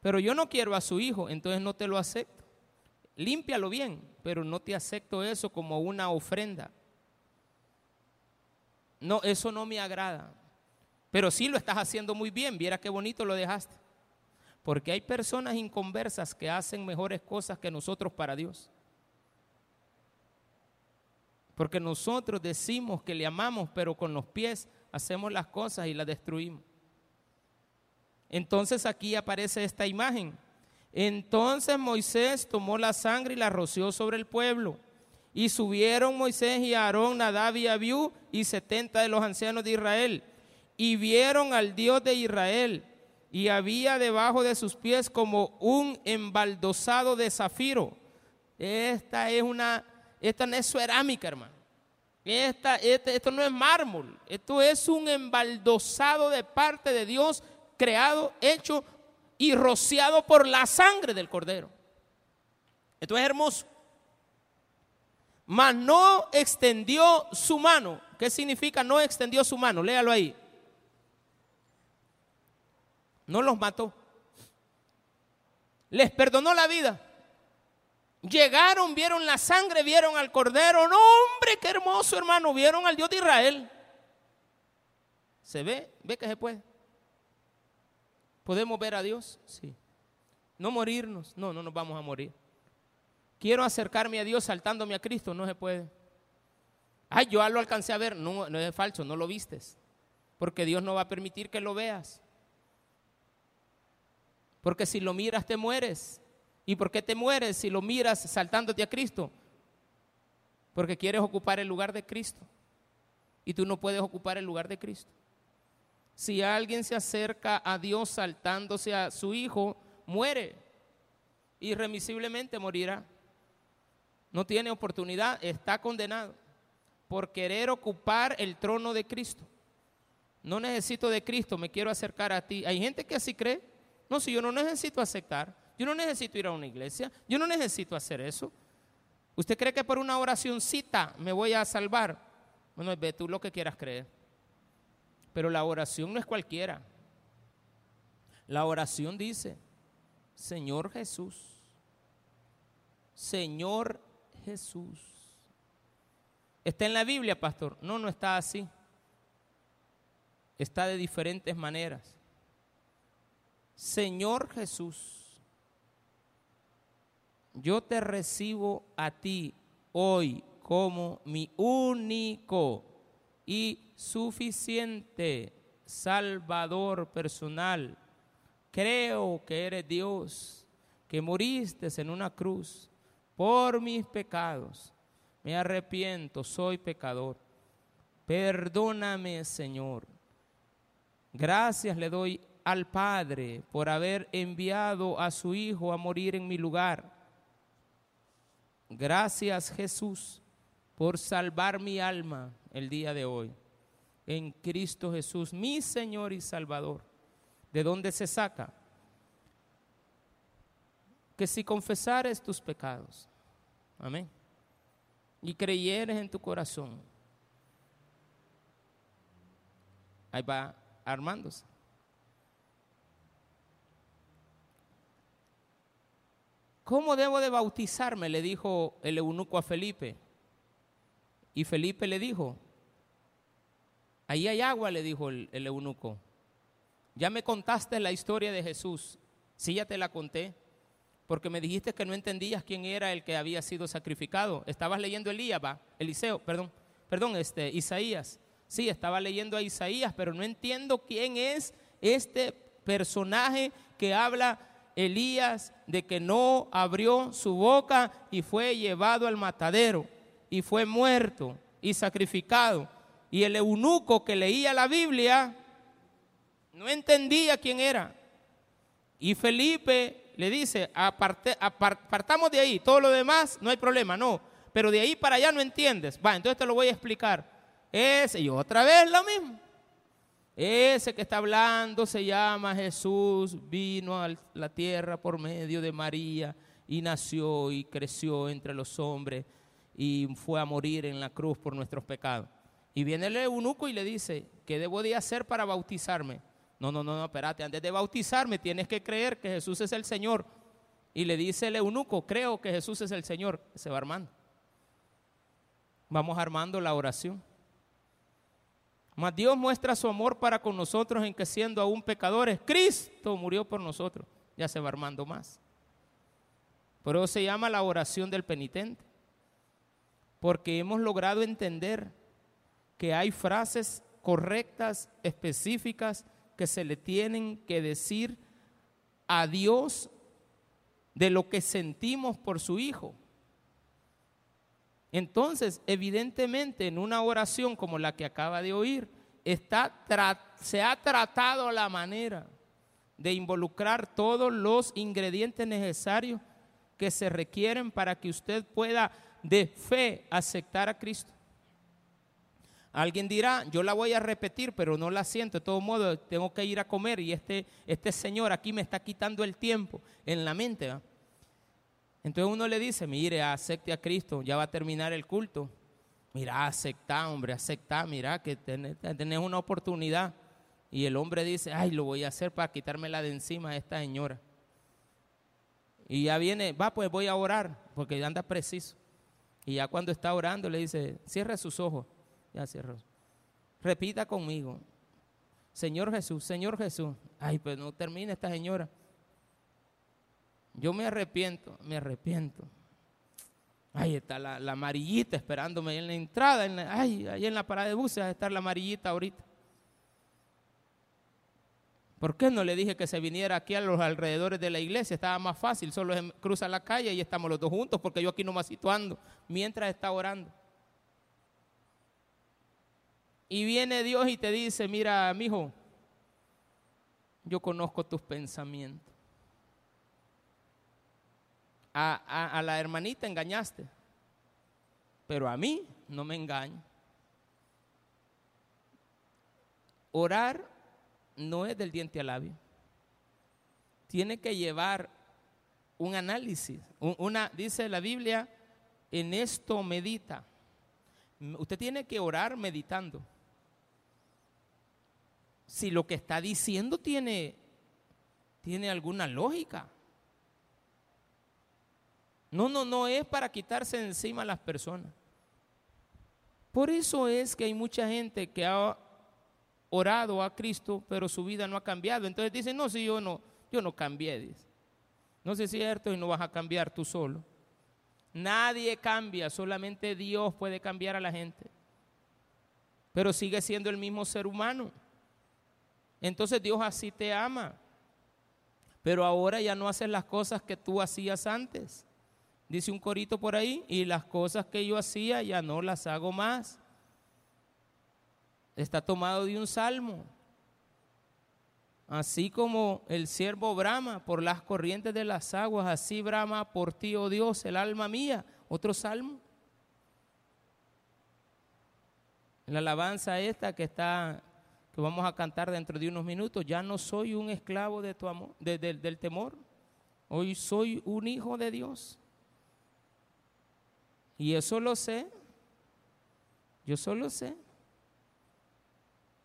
Pero yo no quiero a su hijo, entonces no te lo acepto. Límpialo bien, pero no te acepto eso como una ofrenda. No, eso no me agrada. Pero sí lo estás haciendo muy bien, viera qué bonito lo dejaste. Porque hay personas inconversas que hacen mejores cosas que nosotros para Dios. Porque nosotros decimos que le amamos, pero con los pies hacemos las cosas y las destruimos. Entonces aquí aparece esta imagen. Entonces Moisés tomó la sangre y la roció sobre el pueblo. Y subieron Moisés y Aarón, Nadab y Abiú y setenta de los ancianos de Israel. Y vieron al Dios de Israel. Y había debajo de sus pies como un embaldosado de zafiro. Esta es una, esta no es cerámica, hermano. Este, esto no es mármol, esto es un embaldosado de parte de Dios, creado, hecho y rociado por la sangre del cordero. Esto es hermoso. Mas no extendió su mano. ¿Qué significa no extendió su mano? Léalo ahí. No los mató. Les perdonó la vida. Llegaron, vieron la sangre, vieron al cordero. No, hombre, qué hermoso, hermano. Vieron al Dios de Israel. ¿Se ve? ¿Ve que se puede? ¿Podemos ver a Dios? Sí. No morirnos. No, no nos vamos a morir. Quiero acercarme a Dios saltándome a Cristo. No se puede. Ay, yo lo alcancé a ver. No, no es falso, no lo vistes. Porque Dios no va a permitir que lo veas. Porque si lo miras te mueres. ¿Y por qué te mueres si lo miras saltándote a Cristo? Porque quieres ocupar el lugar de Cristo. Y tú no puedes ocupar el lugar de Cristo. Si alguien se acerca a Dios saltándose a su hijo, muere. Irremisiblemente morirá. No tiene oportunidad, está condenado por querer ocupar el trono de Cristo. No necesito de Cristo, me quiero acercar a ti. Hay gente que así cree. No, si yo no necesito aceptar, yo no necesito ir a una iglesia. Yo no necesito hacer eso. ¿Usted cree que por una oracióncita me voy a salvar? Bueno, ve tú lo que quieras creer. Pero la oración no es cualquiera. La oración dice, Señor Jesús, Señor Jesús. ¿Está en la Biblia, pastor? No, no está así. Está de diferentes maneras. Señor Jesús yo te recibo a ti hoy como mi único y suficiente Salvador personal. Creo que eres Dios, que moriste en una cruz por mis pecados. Me arrepiento, soy pecador. Perdóname, Señor. Gracias le doy al Padre por haber enviado a su Hijo a morir en mi lugar. Gracias, Jesús, por salvar mi alma el día de hoy. En Cristo Jesús, mi Señor y Salvador. ¿De dónde se saca? Que si confesares tus pecados, amén, y creyeres en tu corazón, ahí va armándose. ¿Cómo debo de bautizarme? Le dijo el eunuco a Felipe. Y Felipe le dijo, ahí hay agua, le dijo el, eunuco. Ya me contaste la historia de Jesús. Sí, ya te la conté. Porque me dijiste que no entendías quién era el que había sido sacrificado. Estabas leyendo Elías, va, Eliseo, perdón, perdón, este, Isaías. Sí, estaba leyendo a Isaías, pero no entiendo quién es este personaje que habla Elías de que no abrió su boca y fue llevado al matadero y fue muerto y sacrificado. Y el eunuco que leía la Biblia no entendía quién era. Y Felipe le dice, apartamos de ahí, todo lo demás no hay problema, no, pero de ahí para allá no entiendes. Va, entonces te lo voy a explicar. Ese y otra vez lo mismo. Ese que está hablando se llama Jesús, vino a la tierra por medio de María y nació y creció entre los hombres y fue a morir en la cruz por nuestros pecados. Y viene el eunuco y le dice, ¿qué debo de hacer para bautizarme? No, no, no, no, espérate, antes de bautizarme tienes que creer que Jesús es el Señor. Y le dice el eunuco, creo que Jesús es el Señor. Se va armando. Vamos armando la oración. Mas Dios muestra su amor para con nosotros en que siendo aún pecadores, Cristo murió por nosotros. Ya se va armando más. Por eso se llama la oración del penitente. Porque hemos logrado entender que hay frases correctas, específicas, que se le tienen que decir a Dios de lo que sentimos por su Hijo. Entonces, evidentemente, en una oración como la que acaba de oír, está, se ha tratado la manera de involucrar todos los ingredientes necesarios que se requieren para que usted pueda de fe aceptar a Cristo. Alguien dirá, yo la voy a repetir, pero no la siento. De todo modo, tengo que ir a comer y este, este señor aquí me está quitando el tiempo en la mente. Entonces uno le dice, mire, acepte a Cristo, ya va a terminar el culto. Mira, acepta, hombre, acepta, mira que tenés, una oportunidad. Y el hombre dice, ay, lo voy a hacer para quitármela de encima a esta señora. Y ya viene, va, pues voy a orar, porque anda preciso. Y ya cuando está orando le dice, cierre sus ojos. Ya cierra. Repita conmigo. Señor Jesús, Señor Jesús. Ay, pues no termina esta señora. Yo me arrepiento, me arrepiento. Ahí está la, amarillita esperándome en la entrada. En ay, ahí en la parada de buses a estar la amarillita ahorita. ¿Por qué no le dije que se viniera aquí a los alrededores de la iglesia? Estaba más fácil, solo cruza la calle y estamos los dos juntos, porque yo aquí no me situando mientras está orando. Y viene Dios y te dice, mira, mijo, yo conozco tus pensamientos a, la hermanita engañaste, pero a mí no me engaño. Orar no es del diente al labio. Tiene que llevar un análisis. Una, dice la Biblia, en esto medita. Usted tiene que orar meditando. Si lo que está diciendo tiene, tiene alguna lógica. No, no, no es para quitarse encima a las personas. Por eso es que hay mucha gente que ha orado a Cristo, pero su vida no ha cambiado. Entonces dicen, no, si yo no, yo no cambié, dice. No sé si es cierto y no vas a cambiar tú solo. Nadie cambia, solamente Dios puede cambiar a la gente. pero sigue siendo el mismo ser humano. Entonces Dios así te ama, pero ahora ya no haces las cosas que tú hacías antes. Dice un corito por ahí, y las cosas que yo hacía ya no las hago más. Está tomado de un salmo. Así como el siervo brama por las corrientes de las aguas, así brama por ti, oh Dios, el alma mía. Otro salmo. La alabanza esta que está, que vamos a cantar dentro de unos minutos, ya no soy un esclavo de tu amor, del temor. Hoy soy un hijo de Dios. Y eso lo sé. Yo solo sé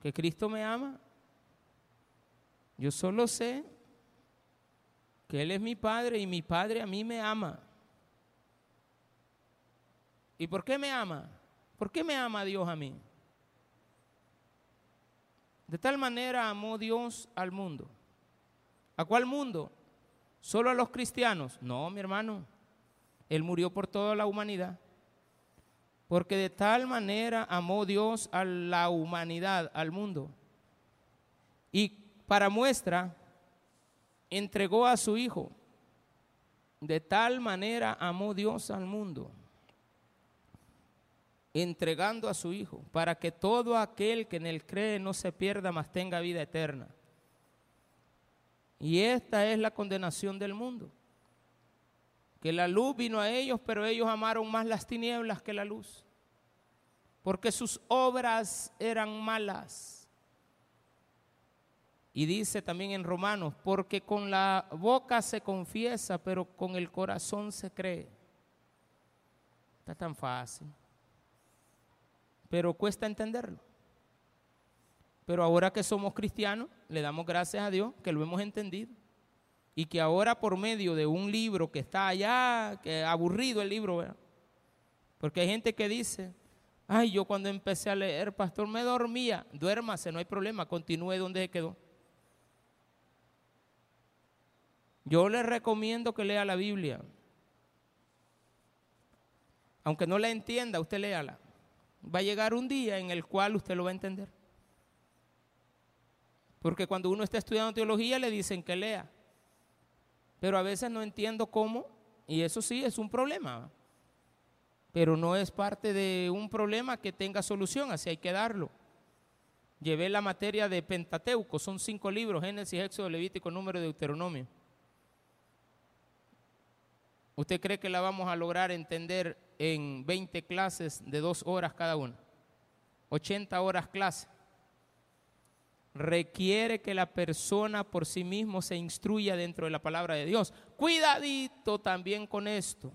que Cristo me ama yo solo sé que Él es mi Padre y mi Padre a mí me ama. ¿Y por qué me ama? ¿Por qué me ama Dios a mí? De tal manera amó Dios al mundo. ¿A cuál mundo? ¿Solo a los cristianos? No, mi hermano. Él murió por toda la humanidad. Porque de tal manera amó Dios a la humanidad, al mundo. Y para muestra, entregó a su Hijo. De tal manera amó Dios al mundo, entregando a su Hijo, para que todo aquel que en él cree no se pierda, mas tenga vida eterna. Y esta es la condenación del mundo. Que la luz vino a ellos, pero ellos amaron más las tinieblas que la luz. Porque sus obras eran malas. Y dice también en Romanos, porque con la boca se confiesa, pero con el corazón se cree. Está tan fácil. Pero cuesta entenderlo. Pero ahora que somos cristianos, le damos gracias a Dios que lo hemos entendido. Y que ahora por medio de un libro que está allá, que aburrido el libro. Porque hay gente que dice, ay, yo cuando empecé a leer, pastor, me dormía. Duérmase, no hay problema, continúe donde se quedó. Yo le recomiendo que lea la Biblia. Aunque no la entienda, usted léala. Va a llegar un día en el cual usted lo va a entender. Porque cuando uno está estudiando teología le dicen que lea. Pero a veces no entiendo cómo, y eso sí es un problema. Pero no es parte de un problema que tenga solución, así hay que darlo. Llevé la materia de Pentateuco, son cinco libros, Génesis, Éxodo, Levítico, Número de Deuteronomio. ¿Usted cree que la vamos a lograr entender en 20 clases de dos horas cada una? 80 horas clase. Requiere que la persona por sí mismo se instruya dentro de la palabra de Dios. Cuidadito también con esto.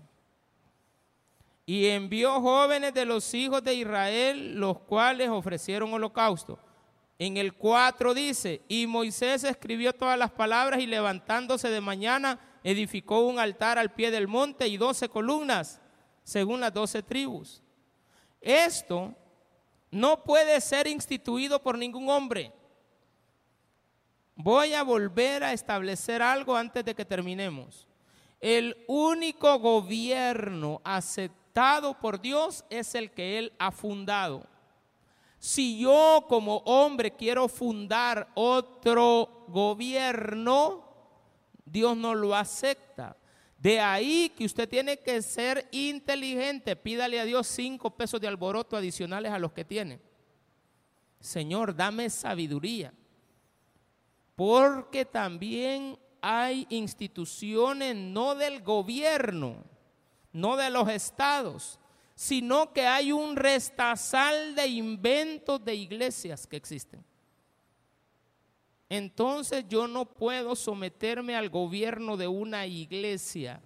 Y envió jóvenes de los hijos de Israel, los cuales ofrecieron holocausto. En el 4 dice, y Moisés escribió todas las palabras y levantándose de mañana edificó un altar al pie del monte y doce columnas, según las doce tribus. Esto no puede ser instituido por ningún hombre. Voy a volver a establecer algo antes de que terminemos. El único gobierno aceptado por Dios es el que Él ha fundado. Si yo como hombre quiero fundar otro gobierno, Dios no lo acepta. De ahí que usted tiene que ser inteligente. Pídale a Dios cinco pesos de alboroto adicionales a los que tiene. Señor, dame sabiduría. Porque también hay instituciones no del gobierno, no de los estados, sino que hay un restazal de inventos de iglesias que existen entonces yo no puedo someterme al gobierno de una iglesia.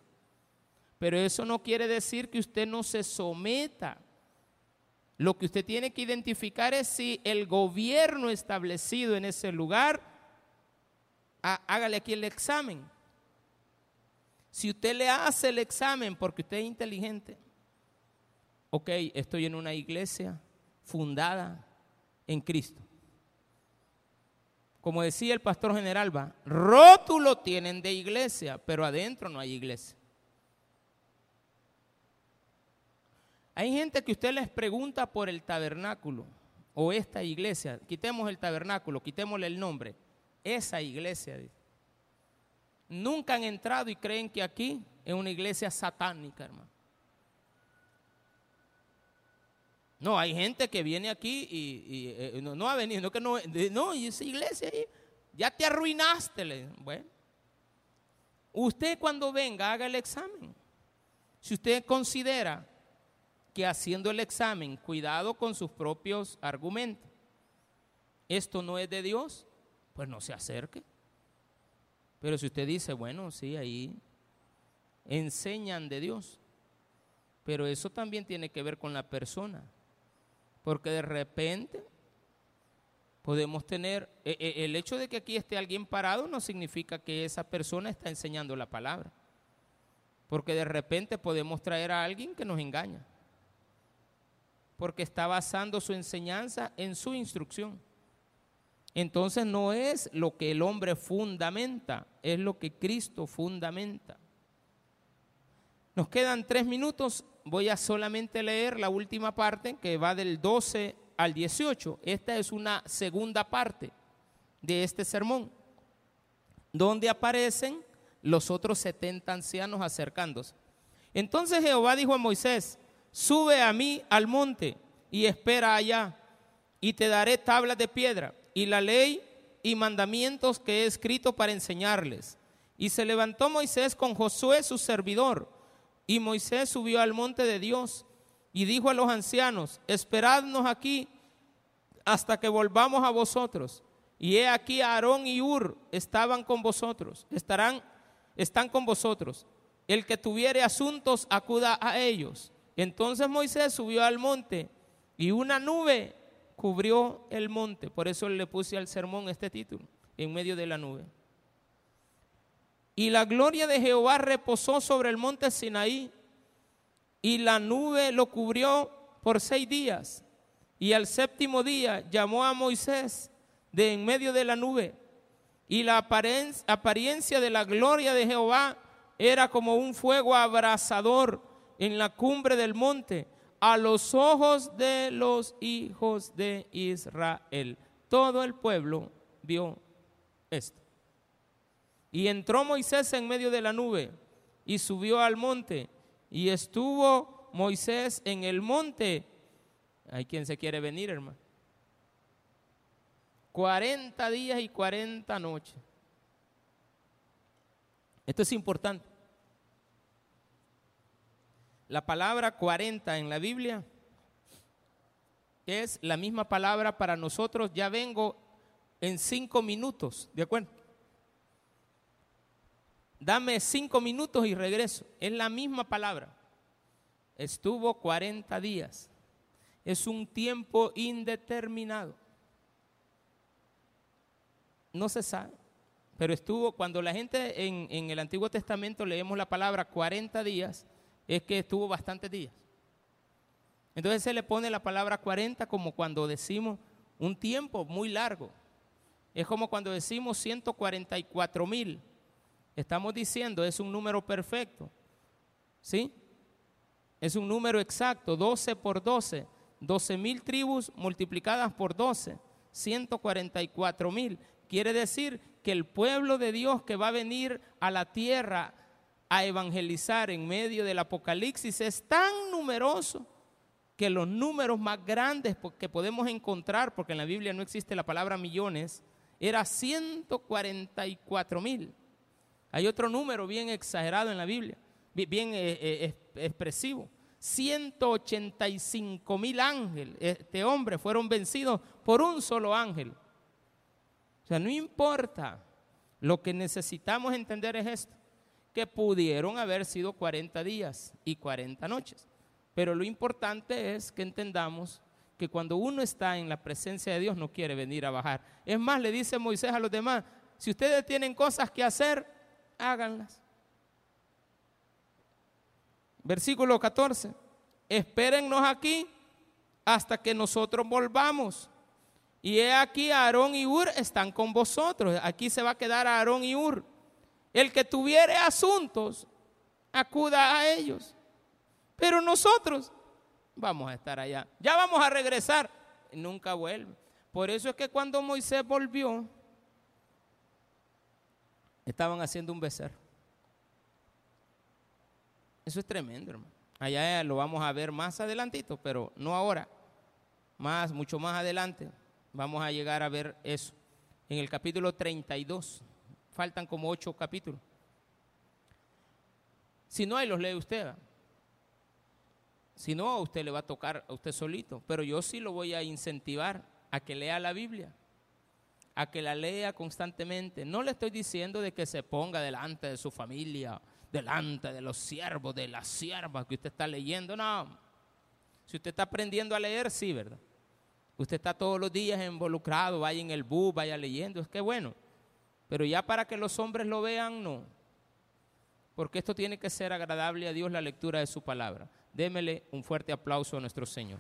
Pero eso no quiere decir que usted no se someta. Lo que usted tiene que identificar es si el gobierno establecido en ese lugar, hágale aquí el examen. Si usted le hace el examen porque usted es inteligente, ok, estoy en una iglesia fundada en Cristo. Como decía el pastor general, va, rótulo tienen de iglesia, pero adentro no hay iglesia. Hay gente que usted les pregunta por el tabernáculo o esta iglesia, quitemos el tabernáculo, quitémosle el nombre, esa iglesia, nunca han entrado y creen que aquí es una iglesia satánica, hermano. No, hay gente que viene aquí y, eh, no, ha venido, no que no, no, y esa iglesia ahí, ya te arruinaste. Bueno, usted cuando venga haga el examen. Si usted considera que haciendo el examen, cuidado con sus propios argumentos, esto no es de Dios, pues no se acerque. Pero si usted dice, bueno, sí, ahí enseñan de Dios, pero eso también tiene que ver con la persona, porque de repente podemos tener, e, e, el hecho de que aquí esté alguien parado no significa que esa persona está enseñando la palabra, porque de repente podemos traer a alguien que nos engaña porque está basando su enseñanza en su instrucción. Entonces no es lo que el hombre fundamenta, es lo que Cristo fundamenta. Nos quedan tres minutos, voy a solamente leer la última parte que va del 12 al 18. Esta es una segunda parte de este sermón, donde aparecen los otros 70 ancianos acercándose. Entonces Jehová dijo a Moisés, sube a mí al monte y espera allá, y te daré tablas de piedra y la ley y mandamientos que he escrito para enseñarles. Y se levantó Moisés con Josué su servidor, y Moisés subió al monte de Dios y dijo a los ancianos, esperadnos aquí hasta que volvamos a vosotros. Y he aquí Aarón y Ur estaban con vosotros, estarán, están con vosotros. El que tuviere asuntos, acuda a ellos. Entonces Moisés subió al monte y una nube cubrió el monte. Por eso le puse al sermón este título, en medio de la nube. Y la gloria de Jehová reposó sobre el monte Sinaí, y la nube lo cubrió por seis días. Y al séptimo día llamó a Moisés de en medio de la nube, y la apariencia de la gloria de Jehová era como un fuego abrasador en la cumbre del monte a los ojos de los hijos de Israel. Todo el pueblo vio esto. Y entró Moisés en medio de la nube y subió al monte y estuvo Moisés en el monte. Hay quien se quiere venir, hermano. 40 días y 40 noches. Esto es importante. La palabra 40 en la Biblia es la misma palabra para nosotros. Ya vengo en cinco minutos, ¿de acuerdo? Dame cinco minutos y regreso. Es la misma palabra. Estuvo 40 días. Es un tiempo indeterminado. No se sabe. Pero estuvo, cuando la gente en, en el Antiguo Testamento leemos la palabra 40 días, es que estuvo bastantes días. Entonces se le pone la palabra 40 como cuando decimos un tiempo muy largo. Es como cuando decimos 144 mil. Estamos diciendo es un número perfecto. ¿Sí? Es un número exacto, 12 por 12. 12 mil tribus multiplicadas por 12. 144 mil. Quiere decir que el pueblo de Dios que va a venir a la tierra a evangelizar en medio del Apocalipsis es tan numeroso que los números más grandes que podemos encontrar, porque en la Biblia no existe la palabra millones, era 144 mil. Hay otro número bien exagerado en la Biblia, bien eh, eh, expresivo. 185 mil ángeles, este hombre, fueron vencidos por un solo ángel. O sea, no importa, lo que necesitamos entender es esto que pudieron haber sido 40 días y 40 noches. Pero lo importante es que entendamos que cuando uno está en la presencia de Dios no quiere venir a bajar. Es más, le dice Moisés a los demás, si ustedes tienen cosas que hacer, háganlas. Versículo 14, espérennos aquí hasta que nosotros volvamos. Y he aquí Aarón y Ur están con vosotros. Aquí se va a quedar Aarón y Ur. El que tuviere asuntos, acuda a ellos. Pero nosotros vamos a estar allá. Ya vamos a regresar. nunca vuelve. Por eso es que cuando Moisés volvió, estaban haciendo un becerro. Eso es tremendo, hermano. Allá lo vamos a ver más adelantito, pero no ahora. Más, mucho más adelante, vamos a llegar a ver eso. En el capítulo 32. Faltan como ocho capítulos. Si no, ahí los lee usted. Si no, usted le va a tocar a usted solito. Pero yo sí lo voy a incentivar a que lea la Biblia, a que la lea constantemente. No le estoy diciendo de que se ponga delante de su familia, delante de los siervos, de las siervas que usted está leyendo. No. Si usted está aprendiendo a leer, sí, ¿verdad? Usted está todos los días involucrado, vaya en el bus, vaya leyendo, es que bueno. Pero ya para que los hombres lo vean, no porque esto tiene que ser agradable a Dios la lectura de su palabra. Démele un fuerte aplauso a nuestro Señor.